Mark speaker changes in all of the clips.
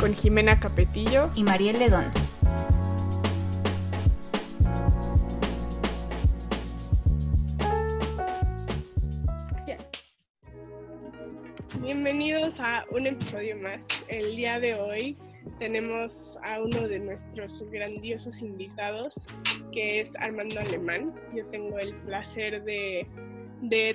Speaker 1: Con Jimena Capetillo
Speaker 2: y Mariel Ledón.
Speaker 1: Bienvenidos a un episodio más. El día de hoy tenemos a uno de nuestros grandiosos invitados, que es Armando Alemán. Yo tengo el placer de,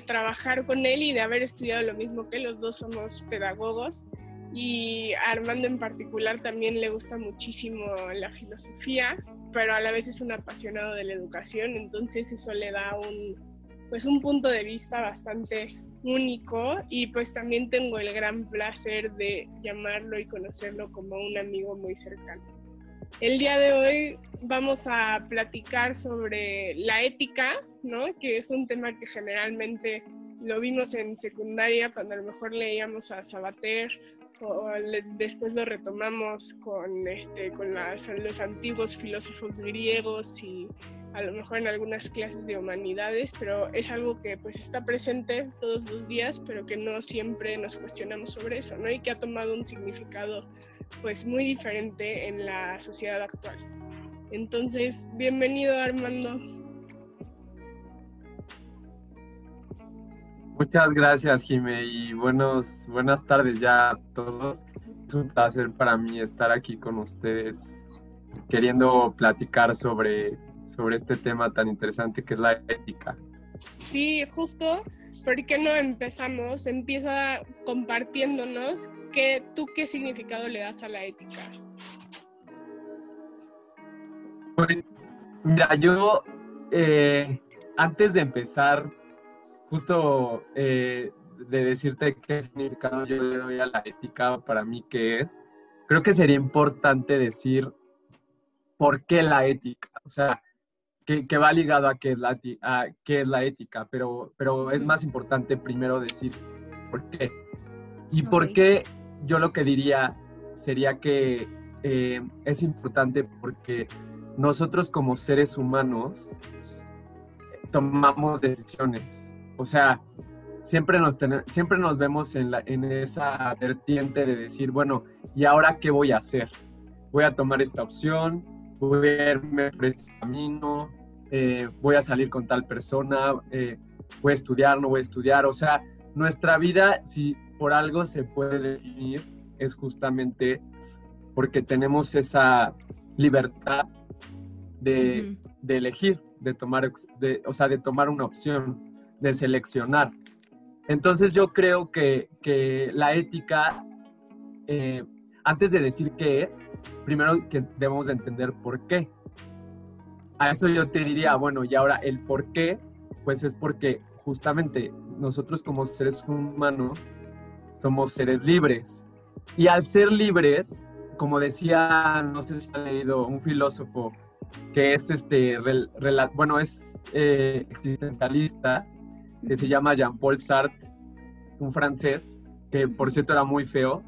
Speaker 1: trabajar con él y de haber estudiado lo mismo que los dos somos pedagogos. Y a Armando en particular también le gusta muchísimo la filosofía, pero a la vez es un apasionado de la educación, entonces eso le da un, pues un punto de vista bastante único y pues también tengo el gran placer de llamarlo y conocerlo como un amigo muy cercano. El día de hoy vamos a platicar sobre la ética, ¿no? que es un tema que generalmente lo vimos en secundaria cuando a lo mejor leíamos a Sabater o después lo retomamos con, este, con los antiguos filósofos griegos y a lo mejor en algunas clases de humanidades, pero es algo que pues está presente todos los días, pero que no siempre nos cuestionamos sobre eso, ¿no? Y que ha tomado un significado pues muy diferente en la sociedad actual. Entonces, bienvenido Armando.
Speaker 3: Muchas gracias, Jime, y buenos, buenas tardes ya a todos. Es un placer para mí estar aquí con ustedes, queriendo platicar sobre, sobre este tema tan interesante que es la ética.
Speaker 1: Sí, justo, ¿por qué no empezamos? Empieza compartiéndonos qué, tú qué significado le das a la ética.
Speaker 3: Pues, mira, yo eh, antes de empezar justo eh, de decirte qué significado yo le doy a la ética para mí qué es, creo que sería importante decir por qué la ética, o sea, que, va ligado a qué es la, a qué es la ética, pero, pero es más importante primero decir por qué. Y por qué yo lo que diría sería que eh, es importante porque nosotros como seres humanos tomamos decisiones o sea, siempre nos, siempre nos vemos en, la, en esa vertiente de decir, bueno, ¿y ahora qué voy a hacer? Voy a tomar esta opción, voy a irme por este camino, eh, voy a salir con tal persona, eh, voy a estudiar, no voy a estudiar. O sea, nuestra vida, si por algo se puede definir, es justamente porque tenemos esa libertad de, de elegir, de tomar, de, o sea, de tomar una opción de seleccionar. Entonces yo creo que, la ética, eh, antes de decir qué es, primero que debemos de entender por qué. A eso yo te diría, bueno, y ahora el por qué, pues es porque justamente nosotros como seres humanos somos seres libres. Y al ser libres, como decía, no sé si han leído un filósofo que es este, bueno, es eh, existencialista, que se llama Jean-Paul Sartre, un francés, que por cierto era muy feo.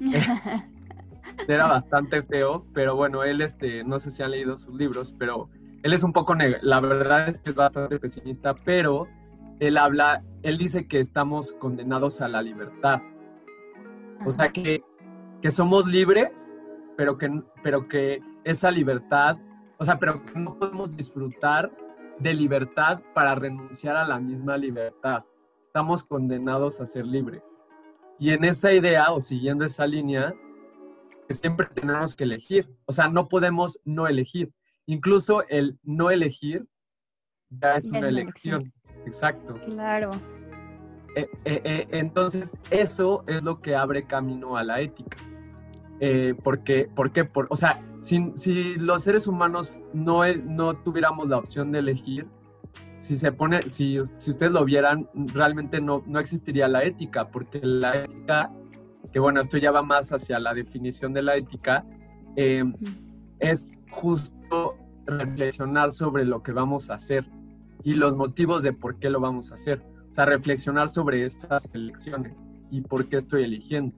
Speaker 3: era bastante feo, pero bueno, él, este, no sé si han leído sus libros, pero él es un poco, la verdad es que es bastante pesimista, pero él habla, él dice que estamos condenados a la libertad. O sea, que, que somos libres, pero que, pero que esa libertad, o sea, pero que no podemos disfrutar de libertad para renunciar a la misma libertad. Estamos condenados a ser libres. Y en esa idea, o siguiendo esa línea, siempre tenemos que elegir. O sea, no podemos no elegir. Incluso el no elegir ya es una elección. Exacto.
Speaker 2: Claro.
Speaker 3: Eh, eh, eh, entonces, eso es lo que abre camino a la ética. Porque, porque, por, o sea, si, los seres humanos no, no tuviéramos la opción de elegir, si se pone, si, si ustedes lo vieran, realmente no, no existiría la ética, porque la ética, que bueno, esto ya va más hacia la definición de la ética, eh, es justo reflexionar sobre lo que vamos a hacer y los motivos de por qué lo vamos a hacer. O sea, reflexionar sobre esas elecciones y por qué estoy eligiendo.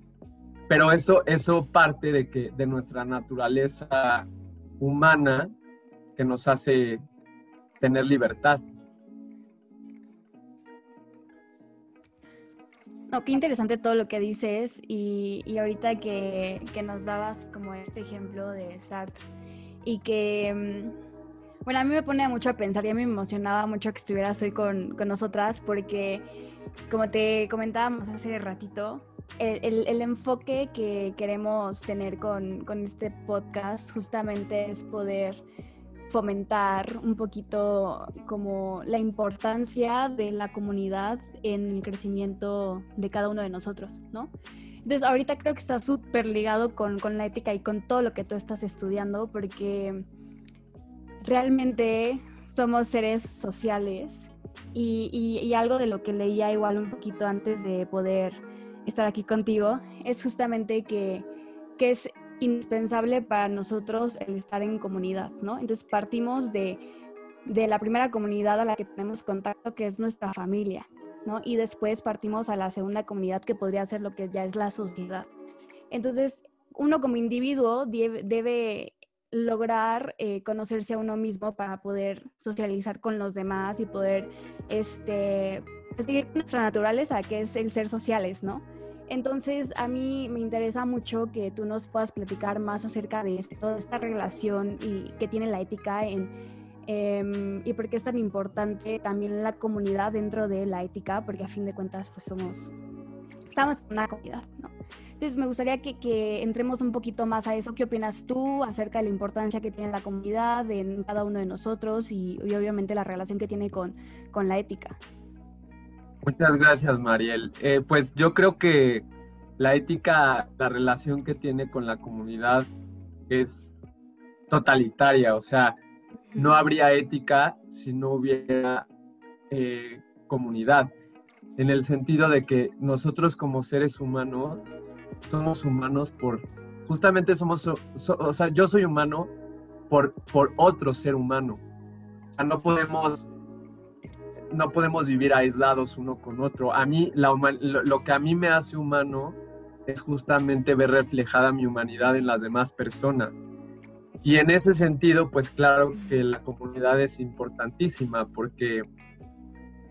Speaker 3: Pero eso, eso parte de, que, de nuestra naturaleza humana que nos hace tener libertad.
Speaker 2: No, qué interesante todo lo que dices y, y ahorita que, que, nos dabas como este ejemplo de Sartre y que, mm, bueno, a mí me pone mucho a pensar y a mí me emocionaba mucho que estuvieras hoy con, con nosotras porque, como te comentábamos hace ratito, el, el, enfoque que queremos tener con, con este podcast justamente es poder fomentar un poquito como la importancia de la comunidad en el crecimiento de cada uno de nosotros, ¿no? Entonces, ahorita creo que está súper ligado con, con, la ética y con todo lo que tú estás estudiando, porque realmente somos seres sociales y, y, y algo de lo que leía igual un poquito antes de poder estar aquí contigo es justamente que, que es indispensable para nosotros el estar en comunidad, ¿no? Entonces partimos de, de la primera comunidad a la que tenemos contacto, que es nuestra familia, ¿no? Y después partimos a la segunda comunidad, que podría ser lo que ya es la sociedad. Entonces, uno como individuo debe, lograr eh, conocerse a uno mismo para poder socializar con los demás y poder, este, seguir nuestra naturaleza, que es el ser sociales, ¿no? Entonces, a mí me interesa mucho que tú nos puedas platicar más acerca de esto, de esta relación y que tiene la ética en, em, y por qué es tan importante también la comunidad dentro de la ética, porque a fin de cuentas, pues somos, estamos en una comunidad, ¿no? Entonces, me gustaría que, que, entremos un poquito más a eso. ¿Qué opinas tú acerca de la importancia que tiene la comunidad en cada uno de nosotros y, y obviamente la relación que tiene con, con la ética?
Speaker 3: Muchas gracias, Mariel. Eh, pues yo creo que la ética, la relación que tiene con la comunidad es totalitaria, o sea, no habría ética si no hubiera eh, comunidad, en el sentido de que nosotros como seres humanos somos humanos por, justamente somos, o sea, yo soy humano por, por otro ser humano, o sea, no podemos no podemos vivir aislados uno con otro. A mí, lo, que a mí me hace humano es justamente ver reflejada mi humanidad en las demás personas. Y en ese sentido, pues claro que la comunidad es importantísima porque,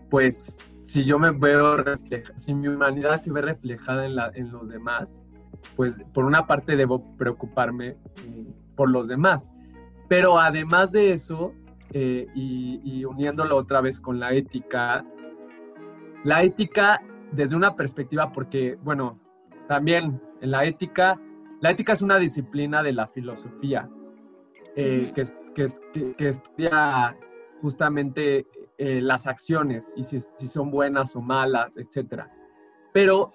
Speaker 3: pues, si yo me veo reflejada, si mi humanidad se ve reflejada en, la, en los demás, pues por una parte debo preocuparme mm, por los demás. Pero además de eso, eh, y, uniéndolo otra vez con la ética, la ética desde una perspectiva, porque, bueno, también en la ética, la ética es una disciplina de la filosofía eh, que, que, que, estudia justamente eh, las acciones y si, si, son buenas o malas, etc. Pero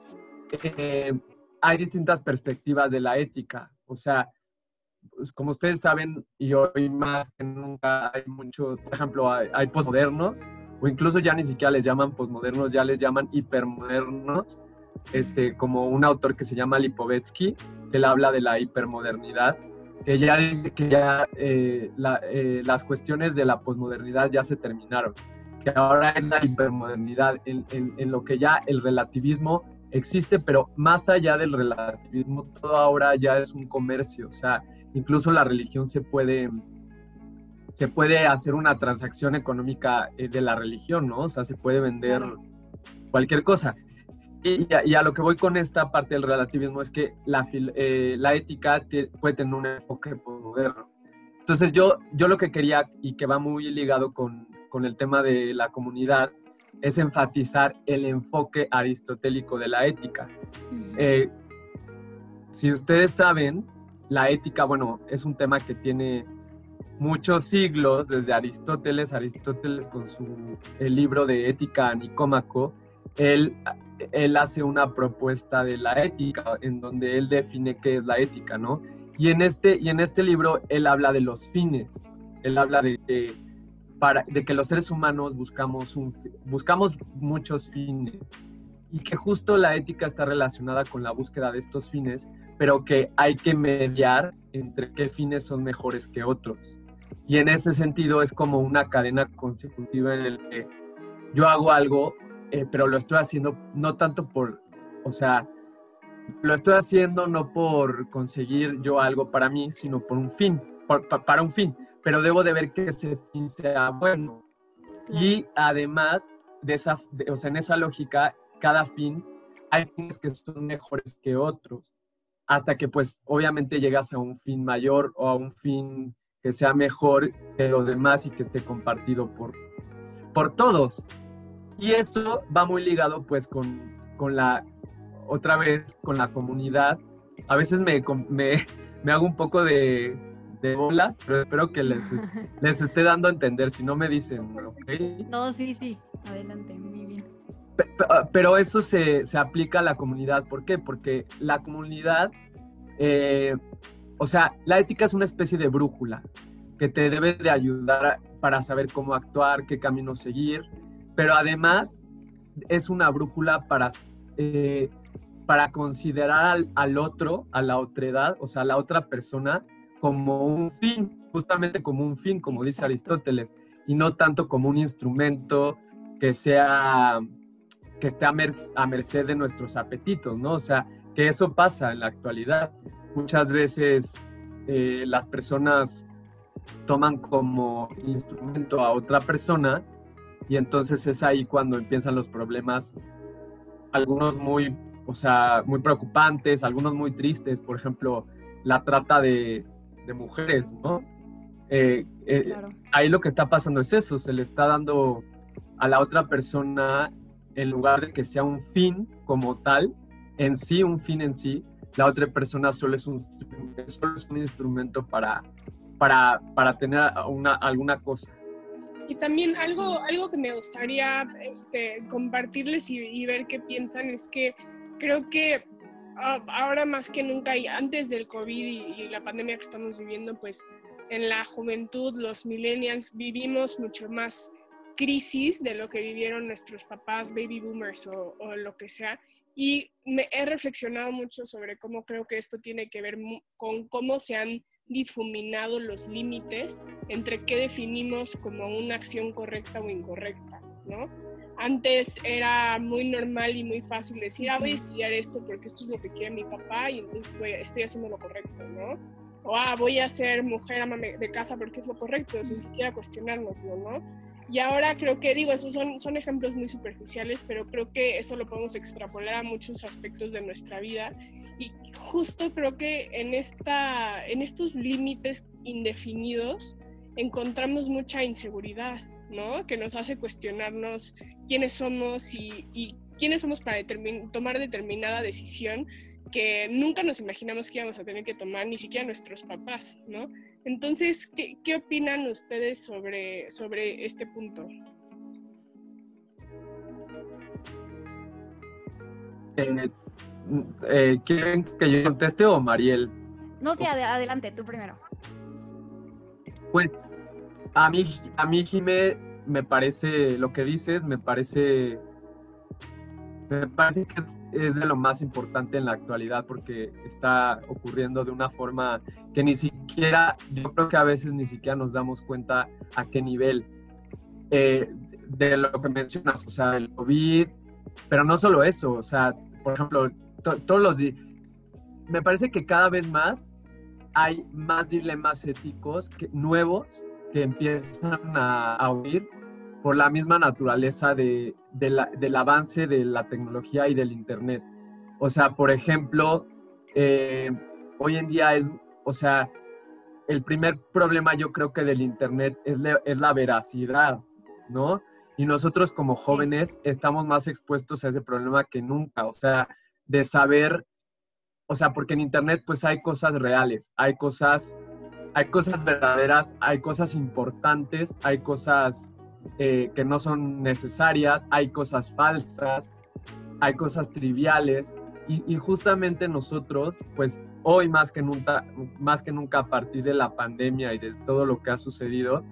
Speaker 3: hay distintas perspectivas de la ética, o sea, pues, como ustedes saben, y hoy más que nunca hay mucho, por ejemplo, hay, hay posmodernos, o incluso ya ni siquiera les llaman posmodernos, ya les llaman hipermodernos, este, como un autor que se llama Lipovetsky, que él habla de la hipermodernidad, que ya dice que ya eh, eh, las cuestiones de la posmodernidad ya se terminaron, que ahora es la hipermodernidad, en, en, en lo que ya el relativismo existe, pero más allá del relativismo, todo ahora ya es un comercio, o sea, incluso la religión se puede, se puede hacer una transacción económica eh, de la religión, ¿no? O sea, se puede vender cualquier cosa. Y, a, lo que voy con esta parte del relativismo es que la, eh, la ética puede tener un enfoque moderno. Entonces yo, yo lo que quería y que va muy ligado con, con el tema de la comunidad es enfatizar el enfoque aristotélico de la ética. Eh, si ustedes saben, la ética, bueno, es un tema que tiene muchos siglos, desde Aristóteles, Aristóteles con su el libro de Ética Nicómaco, él, él hace una propuesta de la ética, en donde él define qué es la ética, ¿no? Y en este, y en este libro él habla de los fines, él habla de, para, de que los seres humanos buscamos, un, buscamos muchos fines y que justo la ética está relacionada con la búsqueda de estos fines pero que hay que mediar entre qué fines son mejores que otros. Y en ese sentido es como una cadena consecutiva en el que yo hago algo, eh, pero lo estoy haciendo no tanto por, o sea, lo estoy haciendo no por conseguir yo algo para mí, sino por un fin, para un fin, pero debo de ver que ese fin sea bueno. Y además de esa, o sea, en esa lógica, cada fin, hay fines que son mejores que otros, hasta que pues obviamente llegas a un fin mayor o a un fin que sea mejor que los demás y que esté compartido por, por todos. Y esto va muy ligado pues con, con la, otra vez, con la comunidad. A veces me, me, me hago un poco de, de bolas, pero espero que les, les esté dando a entender, si no me dicen, ¿ok?
Speaker 2: No, sí, sí, adelante, muy bien.
Speaker 3: Pero eso se, se aplica a la comunidad, ¿por qué? Porque la comunidad, eh, o sea, la ética es una especie de brújula que te debe de ayudar para saber cómo actuar, qué camino seguir, pero además es una brújula para, eh, para considerar al, al, otro, a la otredad, o sea, a la otra persona, como un fin, justamente como un fin, como dice Aristóteles, y no tanto como un instrumento que sea que esté a, merced de nuestros apetitos, ¿no? O sea, que eso pasa en la actualidad. Muchas veces eh, las personas toman como instrumento a otra persona y entonces es ahí cuando empiezan los problemas, algunos muy, o sea, muy preocupantes, algunos muy tristes, por ejemplo, la trata de, de mujeres, ¿no? Eh, eh, ahí lo que está pasando es eso, se le está dando a la otra persona, en lugar de que sea un fin como tal, en sí, un fin en sí, la otra persona solo es un, solo es un instrumento para, para, para tener una, alguna cosa.
Speaker 1: Y también algo, algo que me gustaría este, compartirles y, y ver qué piensan es que creo que ahora más que nunca y antes del COVID y, la pandemia que estamos viviendo, pues en la juventud, los millennials, vivimos mucho más crisis de lo que vivieron nuestros papás, baby boomers o, o, lo que sea. Y me he reflexionado mucho sobre cómo creo que esto tiene que ver con cómo se han difuminado los límites entre qué definimos como una acción correcta o incorrecta, ¿no? Antes era muy normal y muy fácil decir, ah, voy a estudiar esto porque esto es lo que quiere mi papá y entonces voy, estoy haciendo lo correcto, ¿no? O, ah, voy a ser mujer ama de casa porque es lo correcto, sin siquiera cuestionárnoslo, ¿no? Y ahora creo que, digo, esos son, son ejemplos muy superficiales, pero creo que eso lo podemos extrapolar a muchos aspectos de nuestra vida. Y justo creo que en, esta, en estos límites indefinidos encontramos mucha inseguridad, ¿no? Que nos hace cuestionarnos quiénes somos y, quiénes somos para tomar determinada decisión que nunca nos imaginamos que íbamos a tener que tomar, ni siquiera nuestros papás, ¿no? Entonces, ¿qué, opinan ustedes sobre, sobre este punto?
Speaker 3: Eh, eh, ¿Quieren que yo conteste o Mariel?
Speaker 2: No, sí, adelante, tú primero.
Speaker 3: Pues a mí, a mí Jimé, me parece, lo que dices, me parece, me parece que es, de lo más importante en la actualidad porque está ocurriendo de una forma que ni siquiera, yo creo que a veces ni siquiera nos damos cuenta a qué nivel. Eh, de lo que mencionas, o sea, el COVID, pero no solo eso, o sea, por ejemplo, todos los días, me parece que cada vez más hay más dilemas éticos nuevos que empiezan a, a huir por la misma naturaleza de, del avance de la tecnología y del Internet. O sea, por ejemplo, eh, hoy en día es, o sea, el primer problema yo creo que del Internet es, es la veracidad, ¿no? Y nosotros como jóvenes estamos más expuestos a ese problema que nunca, o sea, de saber, o sea, porque en Internet pues hay cosas reales, hay cosas hay cosas verdaderas, hay cosas importantes, hay cosas eh, que no son necesarias, hay cosas falsas, hay cosas triviales y, justamente nosotros, pues hoy más que, nunca, más que nunca a partir de la pandemia y de todo lo que ha sucedido,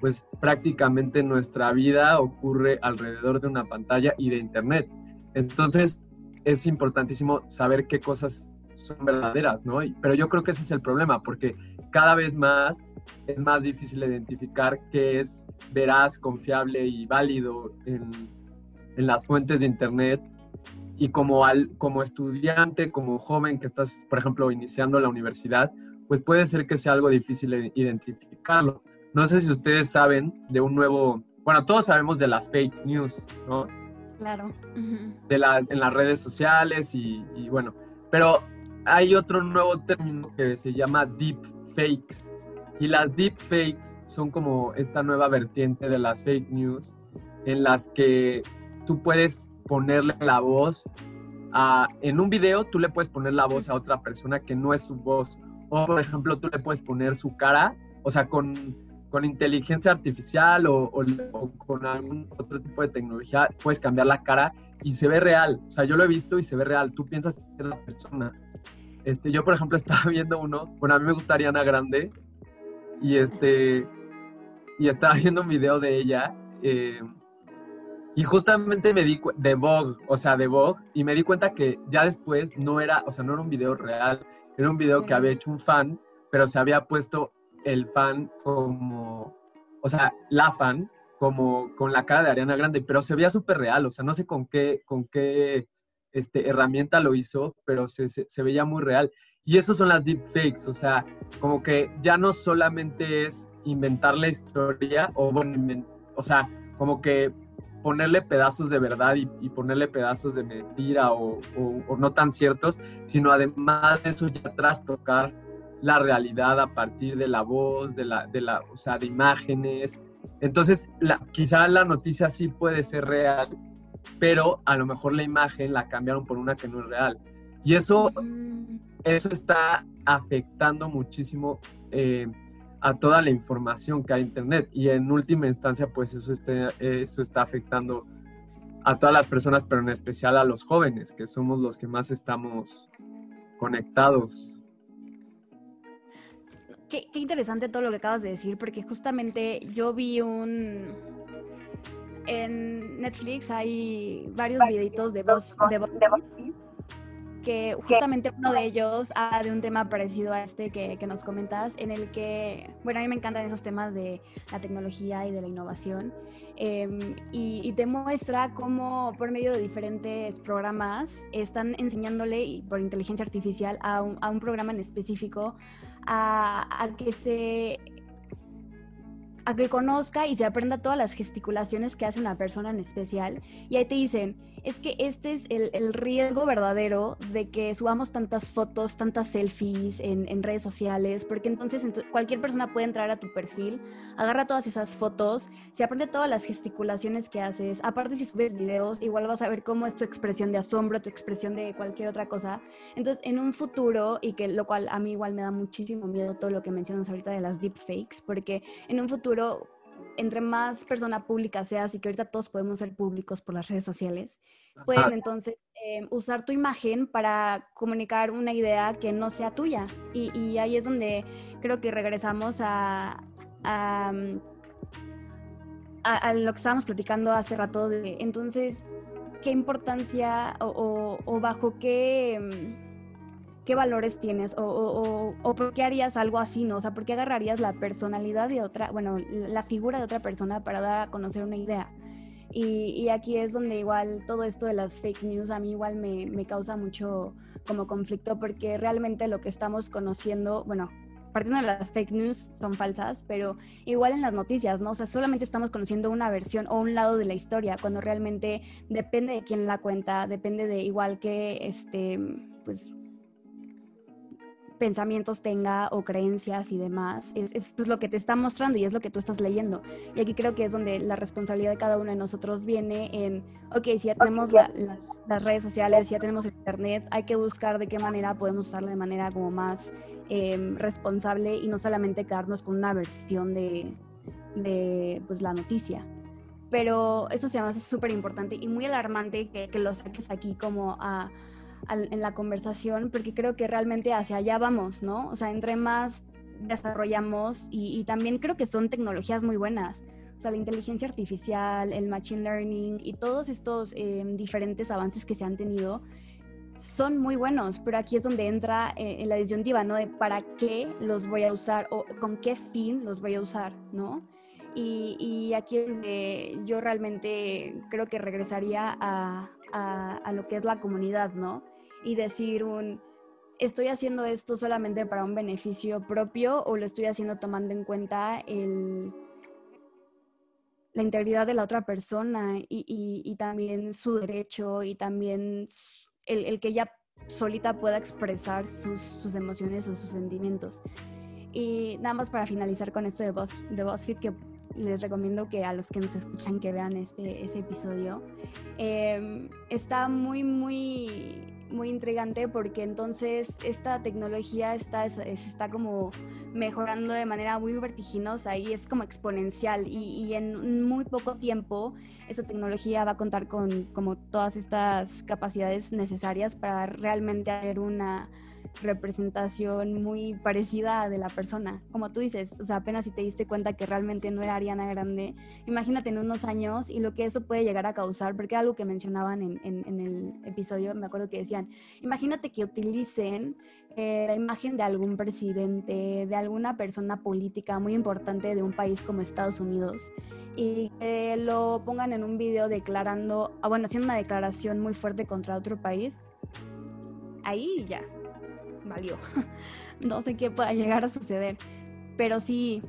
Speaker 3: pues prácticamente nuestra vida ocurre alrededor de una pantalla y de internet. Entonces es importantísimo saber qué cosas son verdaderas, ¿no? Pero yo creo que ese es el problema, porque cada vez más es más difícil identificar qué es veraz, confiable y válido en, en las fuentes de Internet. Y como, al, como estudiante, como joven que estás, por ejemplo, iniciando la universidad, pues puede ser que sea algo difícil identificarlo. No sé si ustedes saben de un nuevo, bueno, todos sabemos de las fake news, ¿no?
Speaker 2: Claro.
Speaker 3: de la, en las redes sociales y, y, bueno, pero hay otro nuevo término que se llama deep fakes. Y las deep fakes son como esta nueva vertiente de las fake news en las que tú puedes ponerle la voz a, en un video, tú le puedes poner la voz a otra persona que no es su voz. O, por ejemplo, tú le puedes poner su cara, o sea, con, con inteligencia artificial o, o, con algún otro tipo de tecnología, puedes cambiar la cara y se ve real. O sea, yo lo he visto y se ve real. Tú piensas que es la persona. Este, yo, por ejemplo, estaba viendo uno, bueno, a mí me gustaría Ana Grande, y este, y estaba viendo un video de ella, eh, y justamente me di de Vogue, o sea, de Vogue, y me di cuenta que ya después no era, o sea, no era un video real, era un video que había hecho un fan, pero se había puesto el fan como, o sea, la fan, como con la cara de Ariana Grande, pero se veía súper real, o sea, no sé con qué, con qué este, herramienta lo hizo, pero se, se, veía muy real. Y eso son las deepfakes, o sea, como que ya no solamente es inventar la historia, o bueno, o sea, como que ponerle pedazos de verdad y, y ponerle pedazos de mentira o, o, o, no tan ciertos, sino además de eso ya trastocar la realidad a partir de la voz, de la, de la, o sea, de imágenes. Entonces, la, quizá la noticia sí puede ser real, pero a lo mejor la imagen la cambiaron por una que no es real. Y eso, eso está afectando muchísimo eh, a toda la información que hay en Internet. Y en última instancia, pues eso, está, eso está afectando a todas las personas, pero en especial a los jóvenes, que somos los que más estamos conectados.
Speaker 2: Qué, qué interesante todo lo que acabas de decir, porque justamente yo vi un, en Netflix hay varios videitos de voz, de voz que justamente uno de ellos habla de un tema parecido a este que, que, nos comentas, en el que, bueno, a mí me encantan esos temas de la tecnología y de la innovación, eh, y, y, te muestra cómo por medio de diferentes programas están enseñándole y por inteligencia artificial a un, a un programa en específico a, que se a que conozca y se aprenda todas las gesticulaciones que hace una persona en especial. Y ahí te dicen, es que este es el, el riesgo verdadero de que subamos tantas fotos, tantas selfies en, en redes sociales, porque entonces ent cualquier persona puede entrar a tu perfil, agarra todas esas fotos, se aprende todas las gesticulaciones que haces. Aparte, si subes videos, igual vas a ver cómo es tu expresión de asombro, tu expresión de cualquier otra cosa. Entonces, en un futuro, y que lo cual a mí igual me da muchísimo miedo todo lo que mencionas ahorita de las deepfakes, porque en un futuro entre más persona pública seas y que ahorita todos podemos ser públicos por las redes sociales, pueden entonces eh, usar tu imagen para comunicar una idea que no sea tuya. Y, y ahí es donde creo que regresamos a, a, a, a, lo que estábamos platicando hace rato de entonces, ¿qué importancia o, o, o bajo qué qué valores tienes o, o, o, por qué harías algo así, ¿no? O sea, ¿por qué agarrarías la personalidad de otra, bueno, la figura de otra persona para dar a conocer una idea? Y, y aquí es donde igual todo esto de las fake news a mí igual me, me causa mucho como conflicto porque realmente lo que estamos conociendo, bueno, partiendo de las fake news son falsas, pero igual en las noticias, ¿no? O sea, solamente estamos conociendo una versión o un lado de la historia, cuando realmente depende de quién la cuenta, depende de igual que, este, pues, pensamientos tenga o creencias y demás, es, es pues, lo que te está mostrando y es lo que tú estás leyendo. Y aquí creo que es donde la responsabilidad de cada uno de nosotros viene en, ok, si ya tenemos la, las, las, redes sociales, si ya tenemos internet, hay que buscar de qué manera podemos usarlo de manera como más eh, responsable y no solamente quedarnos con una versión de, de pues, la noticia. Pero eso se me hace súper importante y muy alarmante que, que lo saques aquí como a en la conversación, porque creo que realmente hacia allá vamos, ¿no? O sea, entre más desarrollamos y, y también creo que son tecnologías muy buenas. O sea, la inteligencia artificial, el machine learning y todos estos eh, diferentes avances que se han tenido son muy buenos, pero aquí es donde entra eh, en la disyuntiva, ¿no? De para qué los voy a usar o con qué fin los voy a usar, ¿no? Y, y aquí es donde yo realmente creo que regresaría a, a, lo que es la comunidad, ¿no? Y decir un, ¿estoy haciendo esto solamente para un beneficio propio o lo estoy haciendo tomando en cuenta el, la integridad de la otra persona y, y, también su derecho y también el, el, que ella solita pueda expresar sus, sus, emociones o sus sentimientos. Y nada más para finalizar con esto de, Buzz, de BuzzFeed, que les recomiendo que a los que nos escuchan que vean este, ese episodio. Em, está muy, muy, muy intrigante porque entonces esta tecnología está, se está como mejorando de manera muy vertiginosa y es como exponencial y, y, en muy poco tiempo esta tecnología va a contar con como todas estas capacidades necesarias para realmente hacer una representación muy parecida de la persona. Como tú dices, o sea, apenas si te diste cuenta que realmente no era Ariana Grande, imagínate en unos años y lo que eso puede llegar a causar, porque algo que mencionaban en, en, el episodio, me acuerdo que decían, imagínate que utilicen eh, la imagen de algún presidente, de alguna persona política muy importante de un país como Estados Unidos y lo pongan en un video declarando, ah, bueno, haciendo una declaración muy fuerte contra otro país, ahí ya, valió. no sé qué pueda llegar a suceder, pero sí,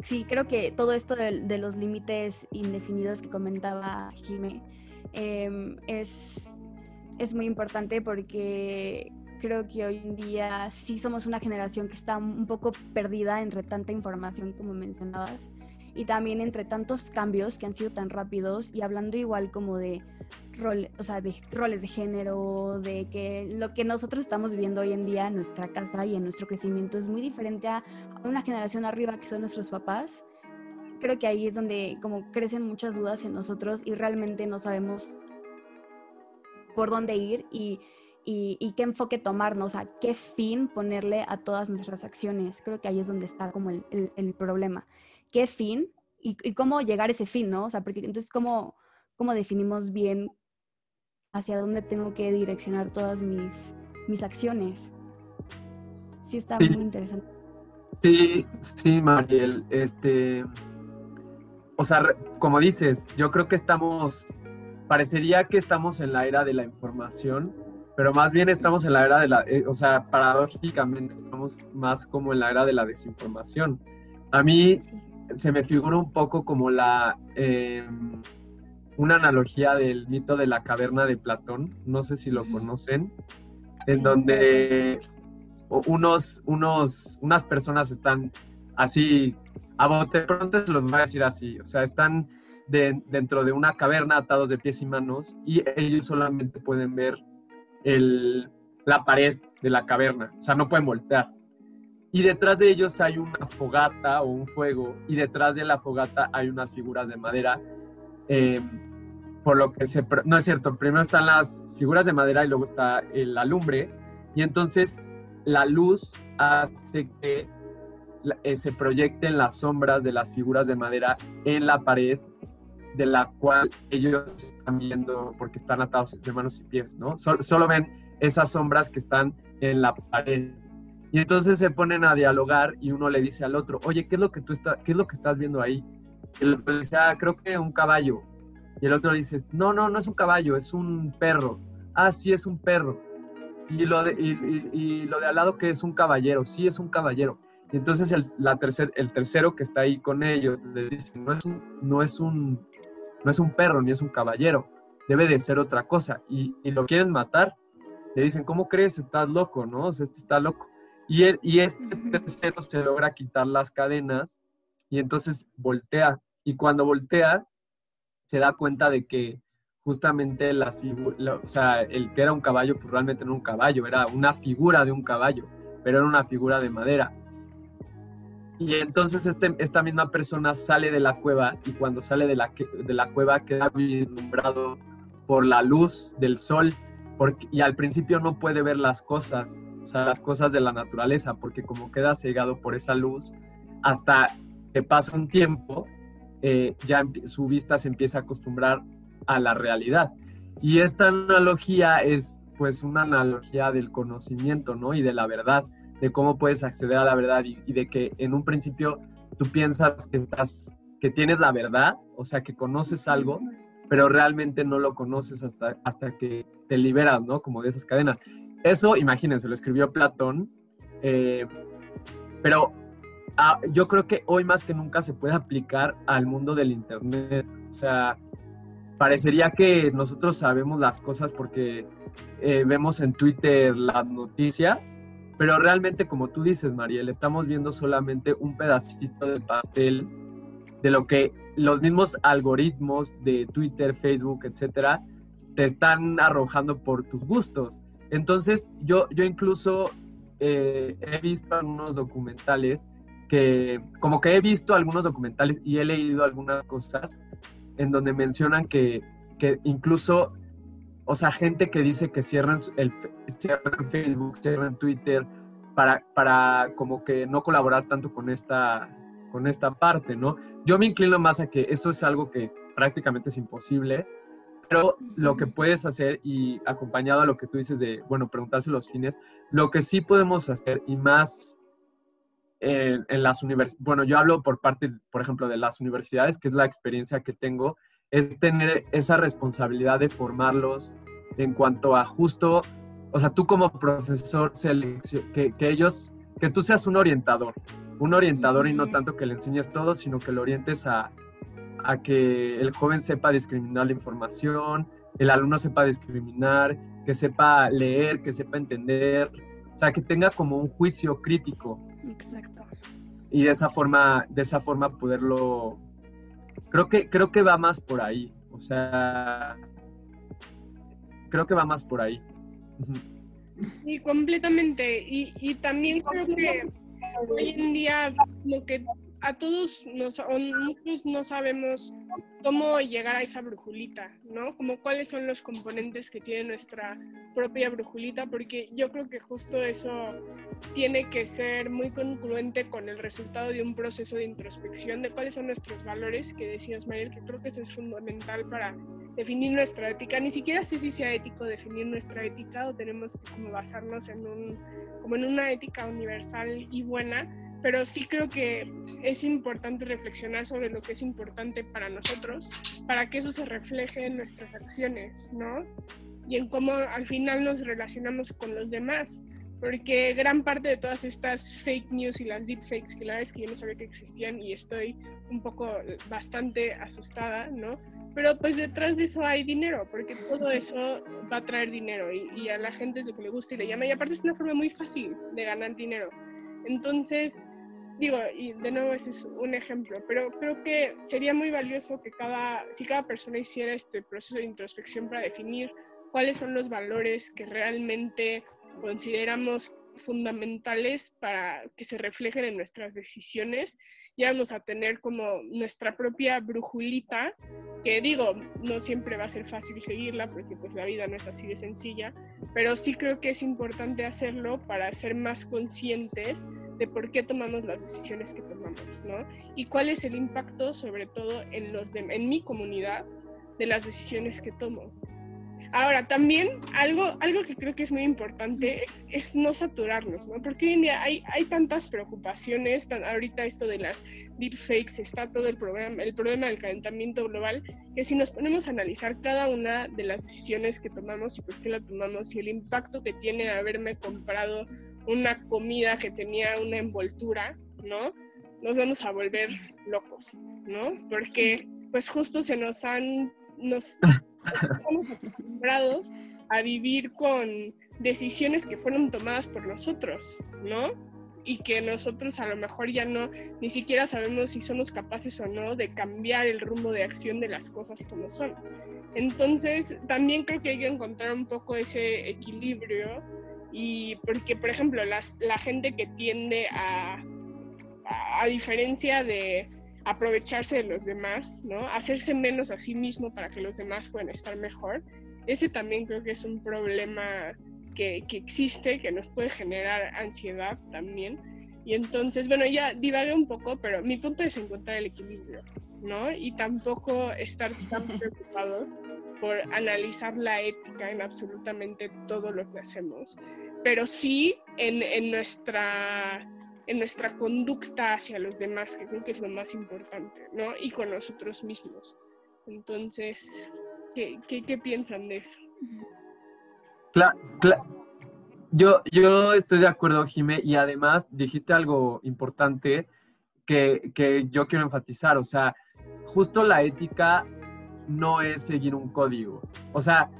Speaker 2: sí, creo que todo esto de, los límites indefinidos que comentaba Jime em, es, es muy importante porque creo que hoy en día sí somos una generación que está un poco perdida entre tanta información como mencionabas y también entre tantos cambios que han sido tan rápidos y hablando igual como de, rol, o sea, de roles de género, de que lo que nosotros estamos viviendo hoy en día en nuestra casa y en nuestro crecimiento es muy diferente a una generación arriba que son nuestros papás. Creo que ahí es donde como crecen muchas dudas en nosotros y realmente no sabemos por dónde ir y, y, qué enfoque tomarnos, a qué fin ponerle a todas nuestras acciones. Creo que ahí es donde está como el, el problema qué fin y, cómo llegar a ese fin, ¿no? O sea, porque entonces, ¿cómo, cómo definimos bien hacia dónde tengo que direccionar todas mis, mis acciones? Sí, está muy interesante.
Speaker 3: Sí, sí, Mariel. Este, o sea, como dices, yo creo que estamos, parecería que estamos en la era de la información, pero más bien estamos en la era de la, eh, o sea, paradójicamente estamos más como en la era de la desinformación. A mí, se me figura un poco como la em, una analogía del mito de la caverna de Platón, no sé si lo conocen, en donde unos, unos, unas personas están así, a bote pronto se los voy a decir así, o sea, están dentro de una caverna atados de pies y manos y ellos solamente pueden ver el, la pared de la caverna, o sea, no pueden voltear y detrás de ellos hay una fogata o un fuego y detrás de la fogata hay unas figuras de madera. Eh, por lo que se... No es cierto, primero están las figuras de madera y luego está la lumbre y entonces la luz hace que eh, se proyecten las sombras de las figuras de madera en la pared de la cual ellos están viendo porque están atados de manos y pies, ¿no? solo ven esas sombras que están en la pared y entonces se ponen a dialogar y uno le dice al otro, oye, ¿qué es lo que tú estás, qué es lo que estás viendo ahí? Y el otro le dice, ah, creo que un caballo. Y el otro le dice, no, no, no es un caballo, es un perro. Ah, sí, es un perro. Y lo de, y, lo de al lado que es un caballero, sí es un caballero. Y entonces el, la tercer, el tercero que está ahí con ellos le dice, no es, un, no, es un, no es un perro ni es un caballero, debe de ser otra cosa. Y, y lo quieren matar. Le dicen, ¿cómo crees? Estás loco, ¿no? O sea, este está loco. Y, y este tercero se logra quitar las cadenas y entonces voltea. Y cuando voltea, se da cuenta de que justamente las o sea, el que era un caballo, pues realmente no era un caballo, era una figura de un caballo, pero era una figura de madera. Y entonces este, esta misma persona sale de la cueva y cuando sale de la, de la cueva queda vislumbrado por la luz del sol porque, y al principio no puede ver las cosas o sea, las cosas de la naturaleza, porque como queda cegado por esa luz, hasta que pasa un tiempo, eh, ya su vista se empieza a acostumbrar a la realidad. Y esta analogía es pues una analogía del conocimiento, ¿no? Y de la verdad, de cómo puedes acceder a la verdad y, de que en un principio tú piensas que estás, que tienes la verdad, o sea, que conoces algo, pero realmente no lo conoces hasta, hasta que te liberas, ¿no? Como de esas cadenas. Eso, imagínense, lo escribió Platón, eh, pero ah, yo creo que hoy más que nunca se puede aplicar al mundo del Internet. O sea, parecería que nosotros sabemos las cosas porque eh, vemos en Twitter las noticias, pero realmente, como tú dices, Mariel, estamos viendo solamente un pedacito del pastel de lo que los mismos algoritmos de Twitter, Facebook, etcétera, te están arrojando por tus gustos. Entonces, yo, yo incluso eh, he visto algunos documentales que, como que he visto algunos documentales y he leído algunas cosas en donde mencionan que, que incluso, o sea, gente que dice que cierran, el, cierran Facebook, cierran Twitter, para, para como que no colaborar tanto con esta, con esta parte, ¿no? Yo me inclino más a que eso es algo que prácticamente es imposible, pero lo que puedes hacer y acompañado a lo que tú dices de, bueno, preguntarse los fines, lo que sí podemos hacer y más en, las universidades, bueno, yo hablo por parte, por ejemplo, de las universidades, que es la experiencia que tengo, es tener esa responsabilidad de formarlos en cuanto a justo, o sea, tú como profesor, que, que ellos, que tú seas un orientador, un orientador y no tanto que le enseñes todo, sino que lo orientes a, a que el joven sepa discriminar la información, el alumno sepa discriminar, que sepa leer, que sepa entender, o sea, que tenga como un juicio crítico. Exacto. Y de esa forma, de esa forma poderlo, creo que, creo que va más por ahí, o sea, creo que va más por ahí.
Speaker 1: Sí, completamente. Y, y también creo que hoy en día lo que a todos nos, muchos no sabemos cómo llegar a esa brujulita, ¿no? Como cuáles son los componentes que tiene nuestra propia brujulita, porque yo creo que justo eso tiene que ser muy congruente con el resultado de un proceso de introspección de cuáles son nuestros valores, que decías, Mariel, que creo que eso es fundamental para definir nuestra ética. Ni siquiera sé si sea ético definir nuestra ética o tenemos que como basarnos en, un, como en una ética universal y buena, pero sí creo que es importante reflexionar sobre lo que es importante para nosotros, para que eso se refleje en nuestras acciones, ¿no? Y en cómo al final nos relacionamos con los demás, porque gran parte de todas estas fake news y las deepfakes, que la verdad es que yo no sabía que existían y estoy un poco bastante asustada, ¿no? Pero pues detrás de eso hay dinero, porque todo eso va a traer dinero y, y a la gente es lo que le gusta y le llama. Y aparte es una forma muy fácil de ganar dinero. Entonces, digo, y de nuevo ese es un ejemplo, pero creo que sería muy valioso que cada, si cada persona hiciera este proceso de introspección para definir cuáles son los valores que realmente consideramos fundamentales para que se reflejen en nuestras decisiones y vamos a tener como nuestra propia brujulita, que digo, no siempre va a ser fácil seguirla porque pues la vida no es así de sencilla, pero sí creo que es importante hacerlo para ser más conscientes de por qué tomamos las decisiones que tomamos, ¿no? Y cuál es el impacto sobre todo en los en mi comunidad de las decisiones que tomo. Ahora, también algo, algo que creo que es muy importante es, es no saturarnos, ¿no? Porque hoy en día hay, hay tantas preocupaciones, ahorita esto de las deepfakes, está todo el, programa, el problema del calentamiento global, que si nos ponemos a analizar cada una de las decisiones que tomamos y por qué la tomamos y el impacto que tiene haberme comprado una comida que tenía una envoltura, ¿no? Nos vamos a volver locos, ¿no? Porque pues justo se nos han, nos estamos acostumbrados a vivir con decisiones que fueron tomadas por nosotros, ¿no? Y que nosotros a lo mejor ya no, ni siquiera sabemos si somos capaces o no de cambiar el rumbo de acción de las cosas como son. Entonces, también creo que hay que encontrar un poco ese equilibrio y porque, por ejemplo, las, la gente que tiende a, a, a diferencia de aprovecharse de los demás, ¿no? Hacerse menos a sí mismo para que los demás puedan estar mejor. Ese también creo que es un problema que, que existe, que nos puede generar ansiedad también. Y entonces, bueno, ya divagué un poco, pero mi punto es encontrar el equilibrio, ¿no? Y tampoco estar tan preocupados por analizar la ética en absolutamente todo lo que hacemos, pero sí en, en, nuestra, en nuestra conducta hacia los demás, que creo que es lo más importante, ¿no? Y con nosotros mismos. Entonces, ¿qué, qué, piensan de eso?
Speaker 3: Claro, Yo, yo estoy de acuerdo, Jimé, y además dijiste algo importante que, que yo quiero enfatizar, o sea, justo la ética no es seguir un código. O sea,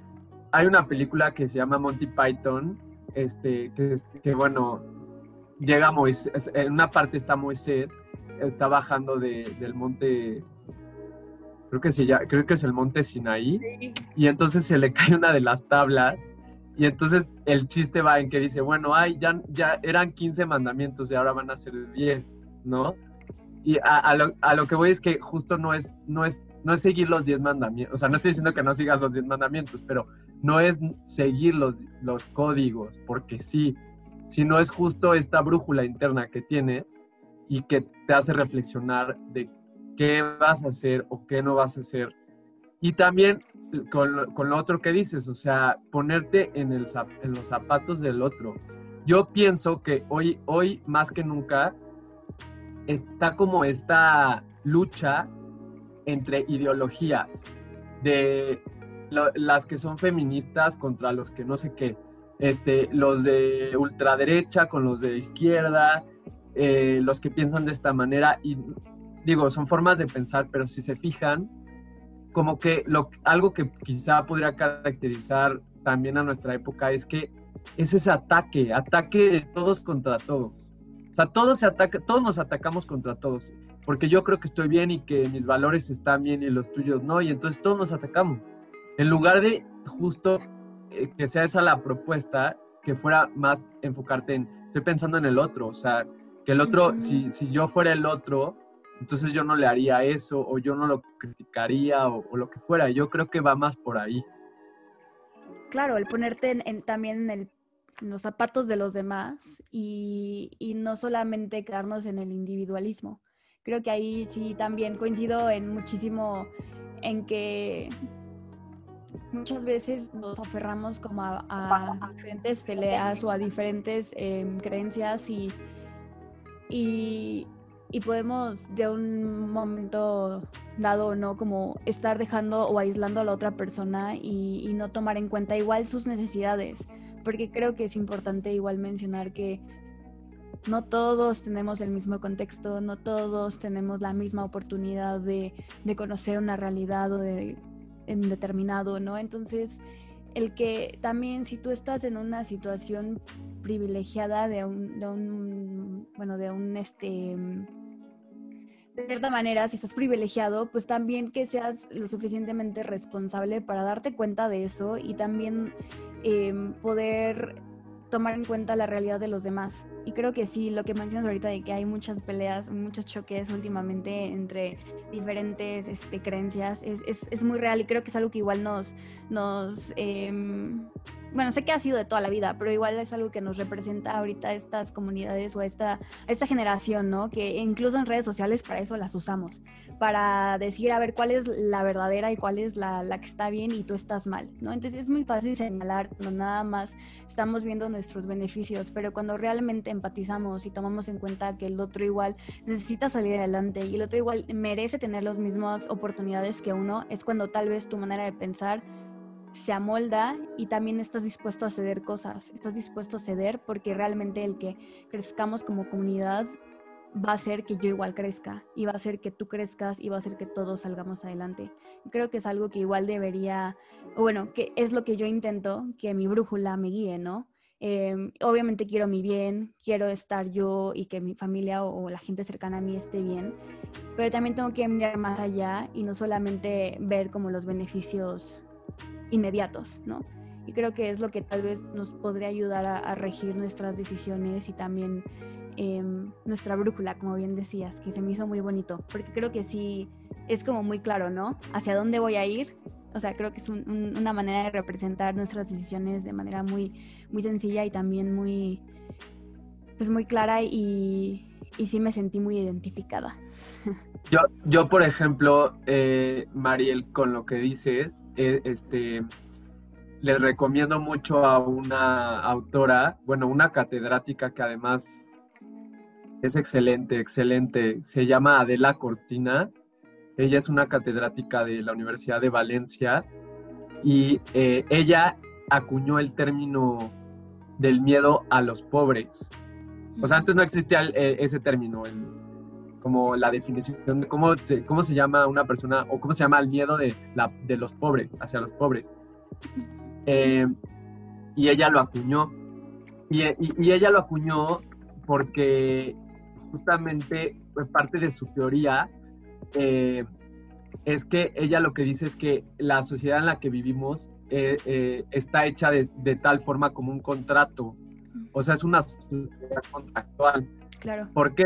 Speaker 3: hay una película que se llama Monty Python, este, que, que bueno, llega Moisés, en una parte está Moisés, está bajando del monte, creo que, sí, creo que es el monte Sinaí, y entonces se le cae una de las tablas, y entonces el chiste va en que dice, bueno, ay, ya, ya eran 15 mandamientos y ahora van a ser 10, ¿no? Y a, lo, a, lo, que voy es que justo no es, no es, no es seguir los 10 mandamientos, o sea, no estoy diciendo que no sigas los 10 mandamientos, pero no es seguir los, los códigos, porque sí, sino es justo esta brújula interna que tienes y que te hace reflexionar de qué vas a hacer o qué no vas a hacer. Y también con, con lo otro que dices, o sea, ponerte en, el, en los zapatos del otro. Yo pienso que hoy, hoy más que nunca está como esta lucha entre ideologías de las que son feministas contra los que no sé qué, este, los de ultraderecha con los de izquierda, eh, los que piensan de esta manera y digo, son formas de pensar, pero si se fijan, como que lo, algo que quizá podría caracterizar también a nuestra época es que es ese ataque, ataque de todos contra todos. O sea, todos, se ataca, todos nos atacamos contra todos, porque yo creo que estoy bien y que mis valores están bien y los tuyos no, y entonces todos nos atacamos. En lugar de justo que sea esa la propuesta, que fuera más enfocarte en, estoy pensando en el otro, o sea, que el otro, si, si yo fuera el otro, entonces yo no le haría eso o yo no lo criticaría o, lo que fuera. Yo creo que va más por ahí.
Speaker 2: Claro, el ponerte en, también en el los zapatos de los demás y, no solamente quedarnos en el individualismo. Creo que ahí sí también coincido en muchísimo en que muchas veces nos aferramos como a, diferentes peleas o a diferentes em, creencias y, y, podemos de un momento dado o no como estar dejando o aislando a la otra persona y, y no tomar en cuenta igual sus necesidades porque creo que es importante igual mencionar que no todos tenemos el mismo contexto, no todos tenemos la misma oportunidad de, conocer una realidad o de en determinado, ¿no? Entonces, el que también si tú estás en una situación privilegiada de un, de un bueno, de un este de cierta manera, si estás privilegiado, pues también que seas lo suficientemente responsable para darte cuenta de eso y también em, poder tomar en cuenta la realidad de los demás. Y creo que sí, lo que mencionas ahorita de que hay muchas peleas, muchos choques últimamente entre diferentes este, creencias, es, es, es, muy real y creo que es algo que igual nos, nos em, bueno, sé que ha sido de toda la vida, pero igual es algo que nos representa ahorita estas comunidades o a esta, esta generación, ¿no? Que incluso en redes sociales para eso las usamos, para decir, a ver, cuál es la verdadera y cuál es la, la que está bien y tú estás mal, ¿no? Entonces es muy fácil señalar cuando nada más estamos viendo nuestros beneficios, pero cuando realmente empatizamos y tomamos en cuenta que el otro igual necesita salir adelante y el otro igual merece tener las mismas oportunidades que uno, es cuando tal vez tu manera de pensar se amolda y también estás dispuesto a ceder cosas, estás dispuesto a ceder porque realmente el que crezcamos como comunidad va a hacer que yo igual crezca y va a hacer que tú crezcas y va a hacer que todos salgamos adelante. Creo que es algo que igual debería, o bueno, que es lo que yo intento, que mi brújula me guíe, ¿no? Em, obviamente quiero mi bien, quiero estar yo y que mi familia o, la gente cercana a mí esté bien, pero también tengo que mirar más allá y no solamente ver como los beneficios inmediatos, ¿no? Y creo que es lo que tal vez nos podría ayudar a, regir nuestras decisiones y también em, nuestra brújula, como bien decías, que se me hizo muy bonito, porque creo que sí es como muy claro, ¿no? Hacia dónde voy a ir. O sea, creo que es una manera de representar nuestras decisiones de manera muy, muy sencilla y también muy, pues muy clara y sí me sentí muy identificada.
Speaker 3: Yo, yo por ejemplo, eh, Mariel, con lo que dices, eh, este, les recomiendo mucho a una autora, bueno, una catedrática que además es excelente, excelente. Se llama Adela Cortina. Ella es una catedrática de la Universidad de Valencia y eh, ella acuñó el término del miedo a los pobres. O sea, antes no existía eh, ese término, como la definición de cómo se, cómo se llama una persona o cómo se llama el miedo de, la, de los pobres, hacia los pobres. Eh, y ella lo acuñó. Y, ella lo acuñó porque justamente pues, parte de su teoría eh, es que ella lo que dice es que la sociedad en la que vivimos eh, está hecha de, tal forma como un contrato. O sea, es una sociedad contractual.
Speaker 2: Claro.
Speaker 3: ¿Por qué?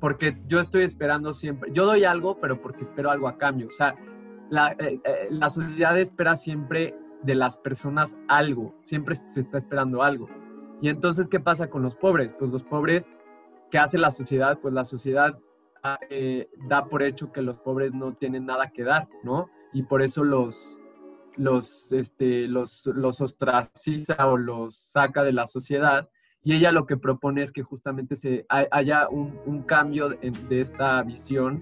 Speaker 3: porque yo estoy esperando siempre. Yo doy algo, pero porque espero algo a cambio. O sea, la, la sociedad espera siempre de las personas algo, siempre se está esperando algo. Y entonces, ¿qué pasa con los pobres? Pues los pobres, ¿qué hace la sociedad? Pues la sociedad ah, eh, da por hecho que los pobres no tienen nada que dar, ¿no? Y por eso los, los, este, los, los ostraciza o los saca de la sociedad. Y ella lo que propone es que justamente se haya un, cambio de, esta visión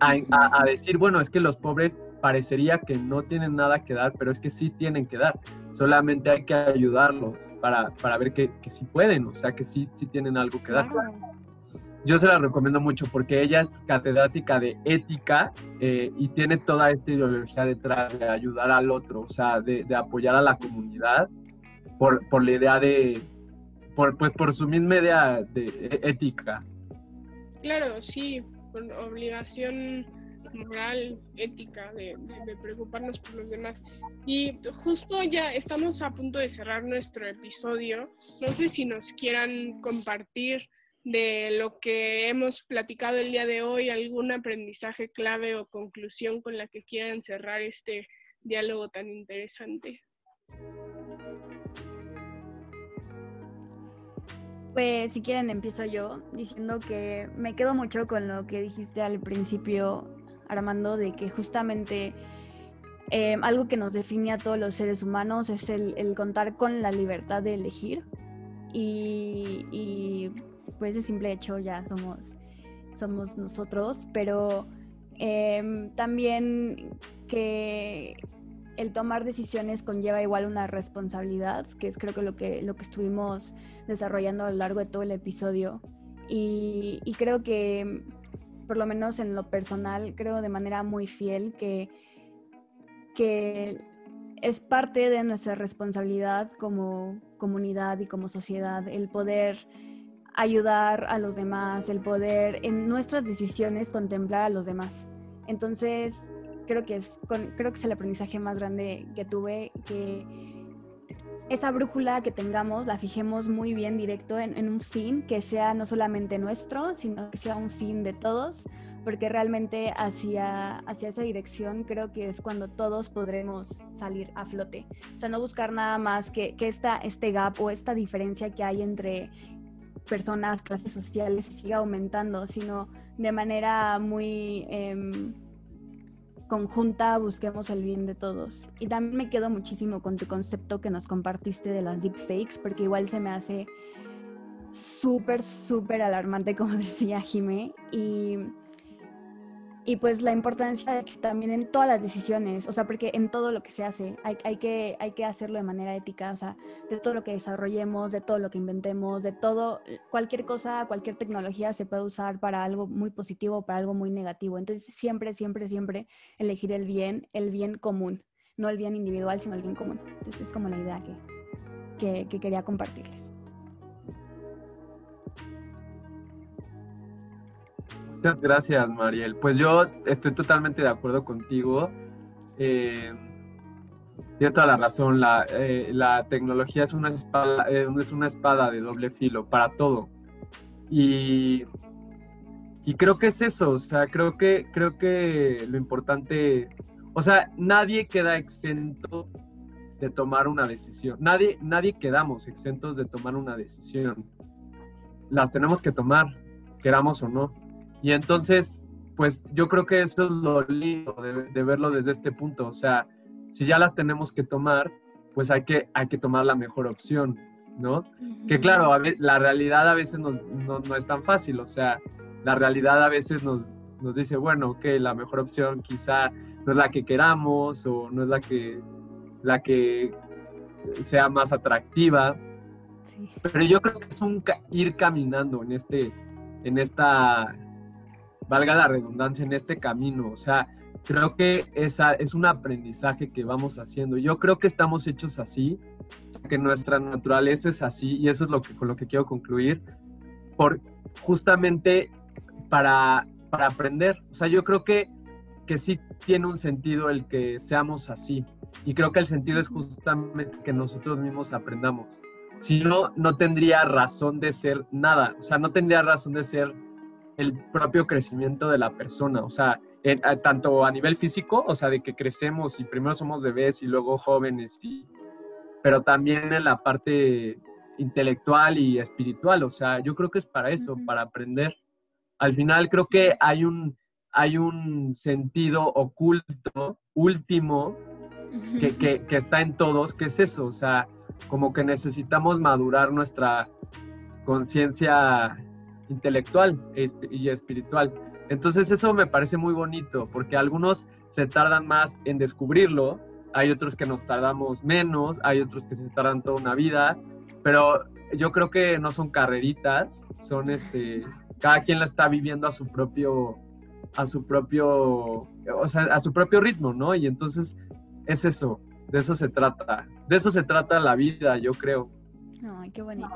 Speaker 3: a, a decir, bueno, es que los pobres parecería que no tienen nada que dar, pero es que sí tienen que dar. Solamente hay que ayudarlos para, para ver que, que, sí pueden, o sea, que sí, sí tienen algo que dar. Yo se la recomiendo mucho porque ella es catedrática de ética eh, y tiene toda esta ideología detrás de ayudar al otro, o sea, de, de apoyar a la comunidad por, por la idea de, por, pues por su misma idea de e, ética.
Speaker 1: Claro, sí, por obligación moral, ética, de, preocuparnos por los demás. Y justo ya estamos a punto de cerrar nuestro episodio. No sé si nos quieran compartir de lo que hemos platicado el día de hoy, algún aprendizaje clave o conclusión con la que quieran cerrar este diálogo tan interesante.
Speaker 2: Pues si quieren empiezo yo diciendo que me quedo mucho con lo que dijiste al principio Armando, de que justamente eh, algo que nos define a todos los seres humanos es el, contar con la libertad de elegir. Y, por ese simple hecho ya somos, somos nosotros, pero em, también que el tomar decisiones conlleva igual una responsabilidad, que es creo que lo que, lo que estuvimos desarrollando a lo largo de todo el episodio. y creo que por lo menos en lo personal, creo de manera muy fiel que, que es parte de nuestra responsabilidad como comunidad y como sociedad el poder ayudar a los demás, el poder en nuestras decisiones contemplar a los demás. Entonces, creo que es, creo que es el aprendizaje más grande que tuve, que esa brújula que tengamos la fijemos muy bien directo en, un fin que sea no solamente nuestro, sino que sea un fin de todos, porque realmente hacia, hacia esa dirección creo que es cuando todos podremos salir a flote. O sea, no buscar nada más que, que esta, este gap o esta diferencia que hay entre personas, clases sociales, siga aumentando, sino de manera muy... Em, conjunta busquemos el bien de todos. Y también me quedo muchísimo con tu concepto que nos compartiste de las deepfakes, porque igual se me hace súper, súper alarmante, como decía Jimé. Y y pues la importancia de que también en todas las decisiones, o sea, porque en todo lo que se hace hay, hay, que, hay que hacerlo de manera ética, o sea, de todo lo que desarrollemos, de todo lo que inventemos, de todo, cualquier cosa, cualquier tecnología se puede usar para algo muy positivo, para algo muy negativo. Entonces, siempre, siempre, siempre elegir el bien, el bien común, no el bien individual, sino el bien común. Entonces, es como la idea que, que, que quería compartirles.
Speaker 3: Muchas gracias, Mariel. Pues yo estoy totalmente de acuerdo contigo. Eh, tienes toda la razón. La, eh, tecnología es una, espada, eh, es una espada de doble filo para todo. Y, y creo que es eso. O sea, creo que, creo que lo importante. O sea, nadie queda exento de tomar una decisión. Nadie, nadie quedamos exentos de tomar una decisión. Las tenemos que tomar queramos o no. Y entonces, pues yo creo que eso es lo lindo de, verlo desde este punto. O sea, si ya las tenemos que tomar, pues hay que, hay que tomar la mejor opción, ¿no? Que claro, la realidad a veces no, no, es tan fácil, o sea, la realidad a veces nos, nos dice, bueno, que la mejor opción quizá no es la que queramos o no es la que, la que sea más atractiva. Pero yo creo que es un ir caminando en este, en esta, valga la redundancia, en este camino. O sea, creo que esa es un aprendizaje que vamos haciendo. Yo creo que estamos hechos así, que nuestra naturaleza es así, y eso es lo que, con lo que quiero concluir, por justamente para, para aprender. O sea, yo creo que, que sí tiene un sentido el que seamos así. Y creo que el sentido es justamente que nosotros mismos aprendamos. Si no, no tendría razón de ser nada. O sea, no tendría razón de ser el propio crecimiento de la persona. O sea, tanto a nivel físico, o sea, de que crecemos y primero somos bebés y luego jóvenes, y, pero también en la parte intelectual y espiritual. O sea, yo creo que es para eso, para aprender. Al final creo que hay un, hay un sentido oculto, último, que, está en todos, que es eso, o sea, como que necesitamos madurar nuestra conciencia intelectual y espiritual. Entonces eso me parece muy bonito, porque algunos se tardan más en descubrirlo, hay otros que nos tardamos menos, hay otros que se tardan toda una vida, pero yo creo que no son carreritas, son este, cada quien la está viviendo a su propio, a su propio, o sea, a su propio ritmo, ¿no? Y entonces es eso, de eso se trata, de eso se trata la vida, yo creo.
Speaker 2: Ay, qué bonito.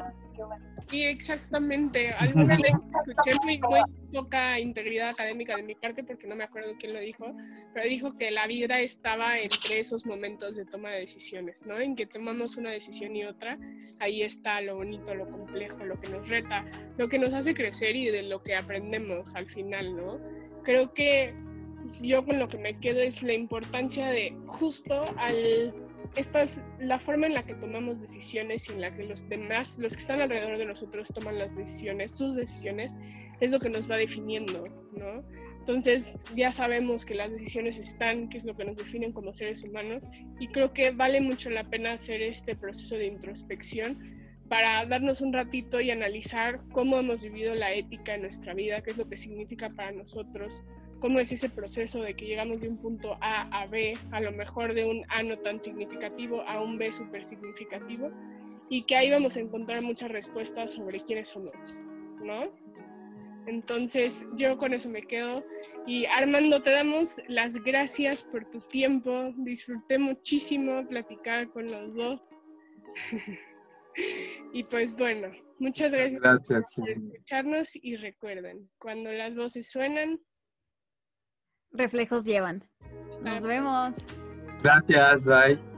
Speaker 1: Sí, exactamente. Alguna vez escuché muy, muy, poca integridad académica de mi parte porque no me acuerdo quién lo dijo, pero dijo que la vida estaba entre esos momentos de toma de decisiones, ¿no? En que tomamos una decisión y otra, ahí está lo bonito, lo complejo, lo que nos reta, lo que nos hace crecer y de lo que aprendemos al final, ¿no? Creo que yo con lo que me quedo es la importancia de justo al esta es la forma en la que tomamos decisiones y en la que los demás, los que están alrededor de nosotros toman las decisiones, sus decisiones, es lo que nos va definiendo, ¿no? Entonces ya sabemos que las decisiones están, que es lo que nos definen como seres humanos, y creo que vale mucho la pena hacer este proceso de introspección para darnos un ratito y analizar cómo hemos vivido la ética en nuestra vida, qué es lo que significa para nosotros, cómo es ese proceso de que llegamos de un punto A a B, a lo mejor de un A no tan significativo a un B súper significativo, y que ahí vamos a encontrar muchas respuestas sobre quiénes somos, ¿no? Entonces yo con eso me quedo. Y Armando, te damos las gracias por tu tiempo. Disfruté muchísimo platicar con los dos. y pues bueno, muchas gracias,
Speaker 3: gracias
Speaker 1: por escucharnos y recuerden, cuando las voces suenan,
Speaker 2: reflejos llevan. Nos vemos.
Speaker 3: Gracias, bye.